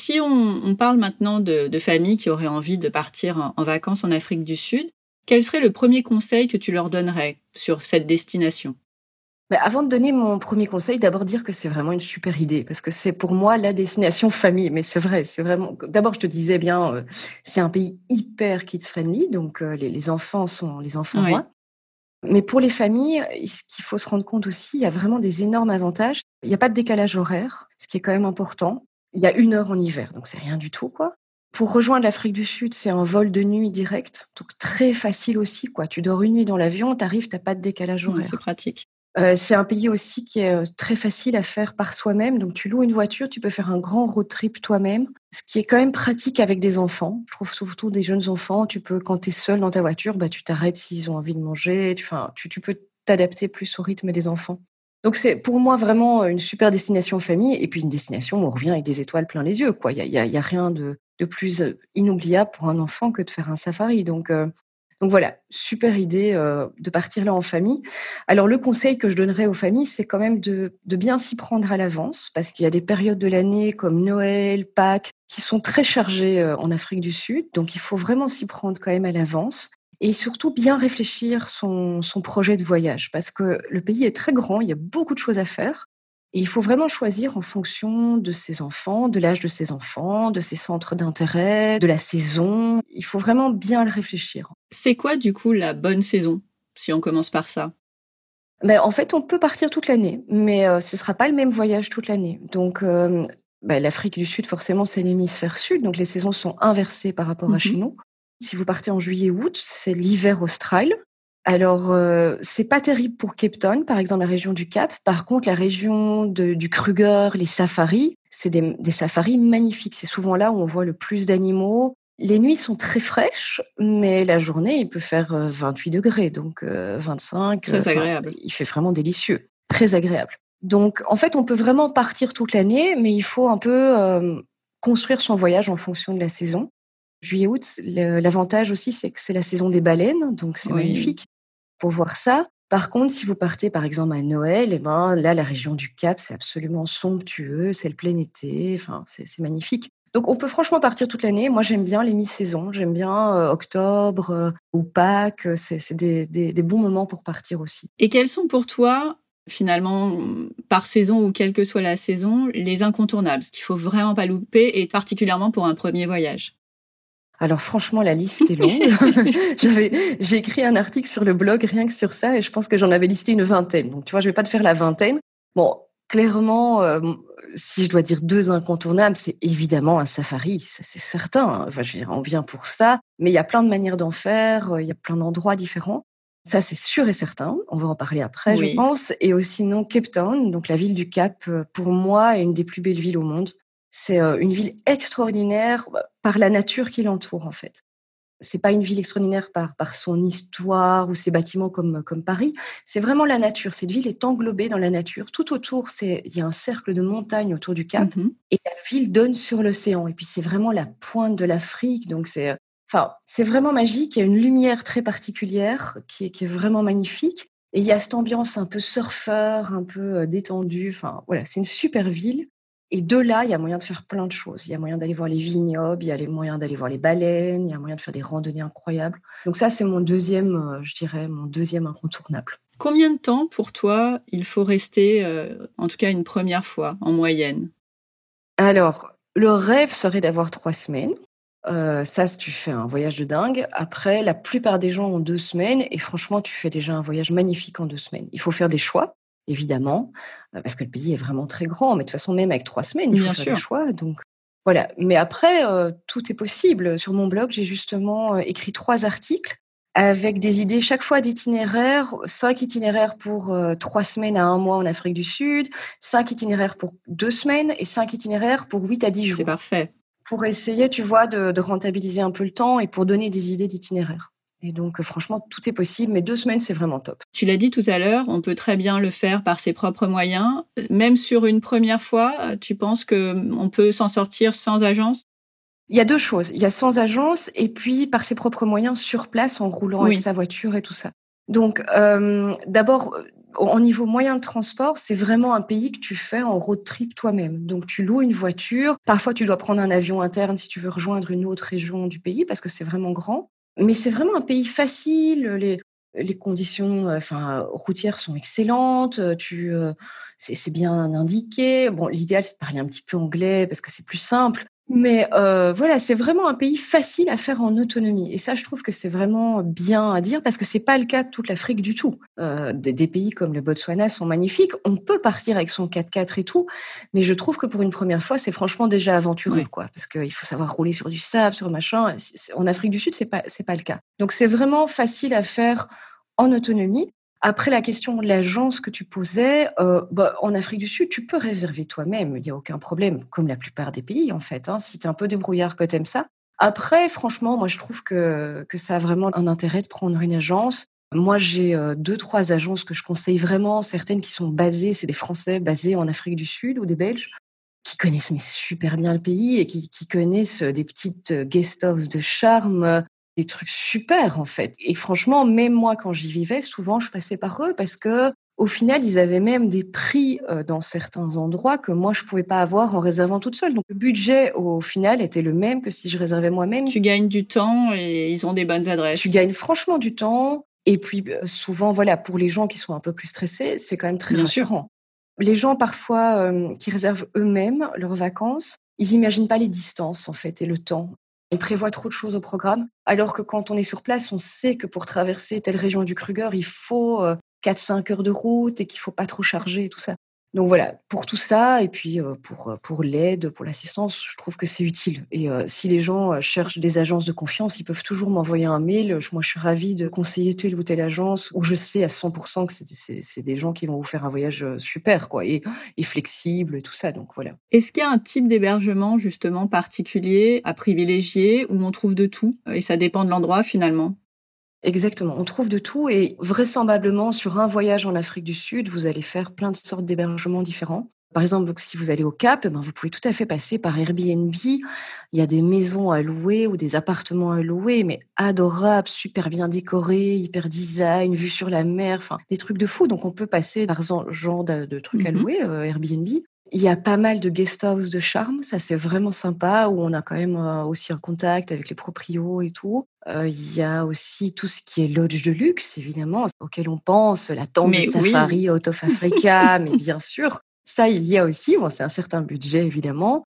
si on, parle maintenant de, familles qui auraient envie de partir en, vacances en Afrique du Sud, quel serait le premier conseil que tu leur donnerais sur cette destination? Bah, avant de donner mon premier conseil, d'abord dire que c'est vraiment une super idée parce que c'est pour moi la destination famille. Mais c'est vrai, c'est vraiment. D'abord, je te disais bien, euh, c'est un pays hyper kids friendly, donc euh, les, enfants sont les enfants Mais pour les familles, ce qu'il faut se rendre compte aussi, il y a vraiment des énormes avantages. Il n'y a pas de décalage horaire, ce qui est quand même important. Il y a une heure en hiver, donc c'est rien du tout, quoi. Pour rejoindre l'Afrique du Sud, c'est un vol de nuit direct, donc très facile aussi, quoi. Tu dors une nuit dans l'avion, tu arrives, tu n'as pas de décalage horaire. c'est pratique. Euh, c'est un pays aussi qui est euh, très facile à faire par soi-même. Donc, tu loues une voiture, tu peux faire un grand road trip toi-même, ce qui est quand même pratique avec des enfants. Je trouve surtout des jeunes enfants. Tu peux, quand tu es seul dans ta voiture, bah, tu t'arrêtes s'ils ont envie de manger. Tu, tu, tu peux t'adapter plus au rythme des enfants. Donc c'est pour moi vraiment une super destination famille et puis une destination où on revient avec des étoiles plein les yeux. Quoi. Il n'y a, a, rien de, plus inoubliable pour un enfant que de faire un safari. Donc, euh, donc voilà, super idée euh, de partir là en famille. Alors le conseil que je donnerais aux familles, c'est quand même de, bien s'y prendre à l'avance parce qu'il y a des périodes de l'année comme Noël, Pâques qui sont très chargées euh, en Afrique du Sud. Donc il faut vraiment s'y prendre quand même à l'avance et surtout bien réfléchir son, son projet de voyage parce que le pays est très grand, il y a beaucoup de choses à faire. Et il faut vraiment choisir en fonction de ses enfants, de l'âge de ses enfants, de ses centres d'intérêt, de la saison. Il faut vraiment bien le réfléchir. C'est quoi du coup la bonne saison, si on commence par ça? Ben, En fait, on peut partir toute l'année, mais euh, ce ne sera pas le même voyage toute l'année. Donc, euh, ben, l'Afrique du Sud, forcément, c'est l'hémisphère sud, donc les saisons sont inversées par rapport à chez mhm. nous. Si vous partez en juillet-août, c'est l'hiver austral. Alors, euh, c'est pas terrible pour Cape Town, par exemple la région du Cap. Par contre, la région du Kruger, les safaris, c'est des, safaris magnifiques. C'est souvent là où on voit le plus d'animaux. Les nuits sont très fraîches, mais la journée, il peut faire 28 euh, degrés, donc 25. Euh, très agréable. Il fait vraiment délicieux, très agréable. Donc, en fait, on peut vraiment partir toute l'année, mais il faut un peu construire son voyage en fonction de la saison. Juillet-août, l'avantage aussi, c'est que c'est la saison des baleines, donc c'est magnifique pour voir ça. Par contre, si vous partez par exemple à Noël, eh ben, là, la région du Cap, c'est absolument somptueux, c'est le plein été, enfin, c'est magnifique. Donc, on peut franchement partir toute l'année. Moi, j'aime bien les mi-saisons. J'aime bien euh, octobre euh, ou Pâques. C'est des, des, bons moments pour partir aussi. Et quels sont pour toi, finalement, par saison ou quelle que soit la saison, les incontournables, ce qu'il faut vraiment pas louper, et particulièrement pour un premier voyage alors franchement, la liste est longue. J'avais, j'ai écrit un article sur le blog rien que sur ça et je pense que j'en avais listé une vingtaine. Donc tu vois, je vais pas te faire la vingtaine. Bon, clairement, euh, si je dois dire deux incontournables, c'est évidemment un safari, ça c'est certain. Enfin, je veux dire, on vient pour ça, mais il y a plein de manières d'en faire, euh, il y a plein d'endroits différents. Ça, c'est sûr et certain. On va en parler après, je pense. Et aussi, non, Cape Town, donc la ville du Cap, euh, pour moi, est une des plus belles villes au monde. C'est une ville extraordinaire bah, par la nature qui l'entoure, en fait. C'est pas une ville extraordinaire par, par son histoire ou ses bâtiments comme, comme Paris. C'est vraiment la nature. Cette ville est englobée dans la nature. Tout autour, c'est il y a un cercle de montagnes autour du Cap mmh et la ville donne sur l'océan. Et puis c'est vraiment la pointe de l'Afrique. Donc c'est, enfin, c'est vraiment magique. Il y a une lumière très particulière qui est, qui est vraiment magnifique. Et il y a cette ambiance un peu surfeur, un peu détendue. Enfin, voilà, c'est une super ville. Et de là, il y a moyen de faire plein de choses. Il y a moyen d'aller voir les vignobles, il y a moyen d'aller voir les baleines, il y a moyen de faire des randonnées incroyables. Donc ça, c'est mon deuxième, euh, je dirais, mon deuxième incontournable. Combien de temps pour toi il faut rester, euh, en tout cas une première fois, en moyenne? Alors, le rêve serait d'avoir trois semaines. Euh, ça, si tu fais un voyage de dingue. Après, la plupart des gens ont deux semaines et franchement, tu fais déjà un voyage magnifique en deux semaines. Il faut faire des choix évidemment, euh, parce que le pays est vraiment très grand. Mais de toute façon, même avec trois semaines, il faut faire le choix. Donc voilà. Mais après, euh, tout est possible. Sur mon blog, j'ai justement euh, écrit trois articles avec des idées chaque fois d'itinéraires, cinq itinéraires pour trois semaines à un mois en Afrique du Sud, cinq itinéraires pour deux semaines et cinq itinéraires pour huit à dix jours. C'est parfait. Pour essayer, tu vois, de rentabiliser un peu le temps et pour donner des idées d'itinéraires. Et donc, euh, franchement, tout est possible, mais deux semaines, c'est vraiment top. Tu l'as dit tout à l'heure, on peut très bien le faire par ses propres moyens. Même sur une première fois, euh, tu penses qu'on peut s'en sortir sans agence? Il y a deux choses. Il y a sans agence et puis par ses propres moyens sur place en roulant avec sa voiture et tout ça. Donc, euh, d'abord, Au niveau moyen de transport, c'est vraiment un pays que tu fais en road trip toi-même. Donc tu loues une voiture. Parfois, tu dois prendre un avion interne si tu veux rejoindre une autre région du pays parce que c'est vraiment grand. Mais c'est vraiment un pays facile. Les, conditions enfin, routières sont excellentes. Tu, c'est bien indiqué. Bon, l'idéal, c'est de parler un petit peu anglais parce que c'est plus simple. Mais euh, voilà, c'est vraiment un pays facile à faire en autonomie. Et ça, je trouve que c'est vraiment bien à dire parce que c'est pas le cas de toute l'Afrique du tout. Euh, des, pays comme le Botswana sont magnifiques. On peut partir avec son 4x4 et tout, mais je trouve que pour une première fois, c'est franchement déjà aventureux, quoi. Parce qu'il faut savoir rouler sur du sable, sur machin. En Afrique du Sud, c'est pas c'est pas le cas. Donc c'est vraiment facile à faire en autonomie. Après la question de l'agence que tu posais, euh, bah, en Afrique du Sud, tu peux réserver toi-même, il n'y a aucun problème, comme la plupart des pays en fait, hein, si tu es un peu débrouillard que tu aimes ça. Après, franchement, moi je trouve que, que ça a vraiment un intérêt de prendre une agence. Moi, j'ai euh, deux, trois agences que je conseille vraiment, certaines qui sont basées, c'est des Français basés en Afrique du Sud ou des Belges, qui connaissent mais super bien le pays et qui, qui connaissent des petites guest houses de charme, des trucs super en fait. Et franchement, même moi quand j'y vivais, souvent je passais par eux parce que au final, ils avaient même des prix dans certains endroits que moi je pouvais pas avoir en réservant toute seule. Donc le budget au final était le même que si je réservais moi-même. Tu gagnes du temps et ils ont des bonnes adresses. Tu gagnes franchement du temps. Et puis souvent, voilà, pour les gens qui sont un peu plus stressés, c'est quand même très rassurant. Les gens parfois euh, qui réservent eux-mêmes leurs vacances, ils imaginent pas les distances en fait et le temps. Ils prévoient trop de choses au programme, alors que quand on est sur place, on sait que pour traverser telle région du Kruger, il faut 4-5 euh, heures de route et qu'il faut pas trop charger et tout ça. Donc voilà, pour tout ça, et puis pour, pour l'aide, pour l'assistance, je trouve que c'est utile. Et euh, si les gens cherchent des agences de confiance, ils peuvent toujours m'envoyer un mail. Moi, je suis ravie de conseiller telle ou telle agence où je sais à 100% que c'est des gens qui vont vous faire un voyage super, quoi, et, et flexible et tout ça. Donc voilà. Est-ce qu'il y a un type d'hébergement justement particulier à privilégier où on trouve de tout et ça dépend de l'endroit finalement? Exactement, on trouve de tout et vraisemblablement sur un voyage en Afrique du Sud, vous allez faire plein de sortes d'hébergements différents. Par exemple, si vous allez au Cap, eh ben, vous pouvez tout à fait passer par Airbnb. Il y a des maisons à louer ou des appartements à louer, mais adorables, super bien décorés, hyper design, vue sur la mer, enfin des trucs de fou. Donc on peut passer par ce genre de, trucs à mmh louer, euh, Airbnb. Il y a pas mal de guest house de charme, ça c'est vraiment sympa, où on a quand même euh, aussi un contact avec les proprios et tout. Euh, il y a aussi tout ce qui est lodge de luxe, évidemment, auquel on pense, la tente de safari Out of Africa, mais bien sûr, ça il y a aussi, bon, c'est un certain budget évidemment.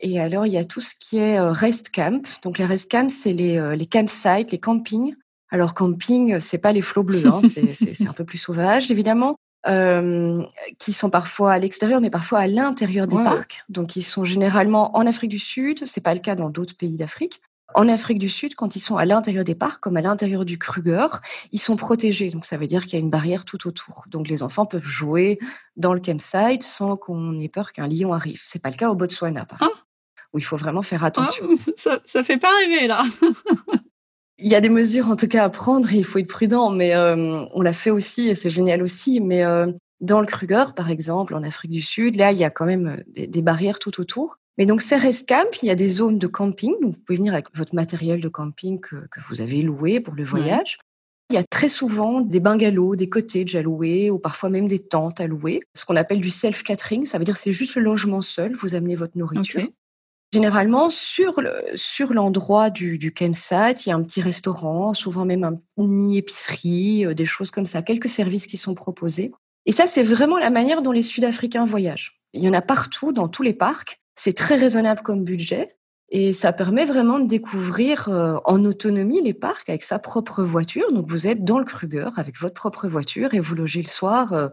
Et alors il y a tout ce qui est euh, rest camp. Donc les rest camps, c'est les, les campsites, les campings. Alors camping, c'est pas les flots bleus, hein, c'est un peu plus sauvage évidemment. Euh, qui sont parfois à l'extérieur, mais parfois à l'intérieur des parcs. Donc, ils sont généralement en Afrique du Sud. C'est pas le cas dans d'autres pays d'Afrique. En Afrique du Sud, quand ils sont à l'intérieur des parcs, comme à l'intérieur du Kruger, ils sont protégés. Donc, ça veut dire qu'il y a une barrière tout autour. Donc, les enfants peuvent jouer dans le campsite sans qu'on ait peur qu'un lion arrive. C'est pas le cas au Botswana, par ah. où il faut vraiment faire ah, attention. ça, ça fait pas rêver, là. Il y a des mesures en tout cas à prendre et il faut être prudent, mais euh, on l'a fait aussi et c'est génial aussi. Mais euh, dans le Kruger, par exemple, en Afrique du Sud, là, il y a quand même euh, des, barrières tout autour. Mais donc, c'est Rest Camp, il y a des zones de camping. vous pouvez venir avec votre matériel de camping que, vous avez loué pour le voyage. Il y a très souvent des bungalows, des cottages à louer ou parfois même des tentes à louer. Ce qu'on appelle du self-catering, ça veut dire c'est juste le logement seul, vous amenez votre nourriture. Généralement, sur sur l'endroit du, du campsite, il y a un petit restaurant, souvent même un, une mini-épicerie, euh, des choses comme ça, quelques services qui sont proposés. Et ça, c'est vraiment la manière dont les Sud-Africains voyagent. Il y en a partout, dans tous les parcs. C'est très raisonnable comme budget. Et ça permet vraiment de découvrir euh, en autonomie les parcs avec sa propre voiture. Donc vous êtes dans le Kruger avec votre propre voiture et vous logez le soir euh,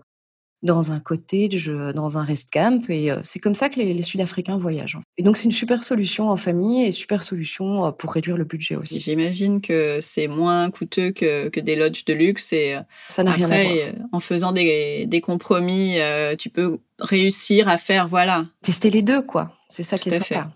dans un cottage, dans un rest camp. Et euh, c'est comme ça que les, Sud-Africains voyagent. Et donc, c'est une super solution en famille et super solution euh, pour réduire le budget aussi. J'imagine que c'est moins coûteux que, que, des lodges de luxe. Et euh, ça n'a rien à voir. En faisant des, des compromis, tu peux réussir à faire, voilà. Tester les deux, quoi. C'est ça qui est sympa.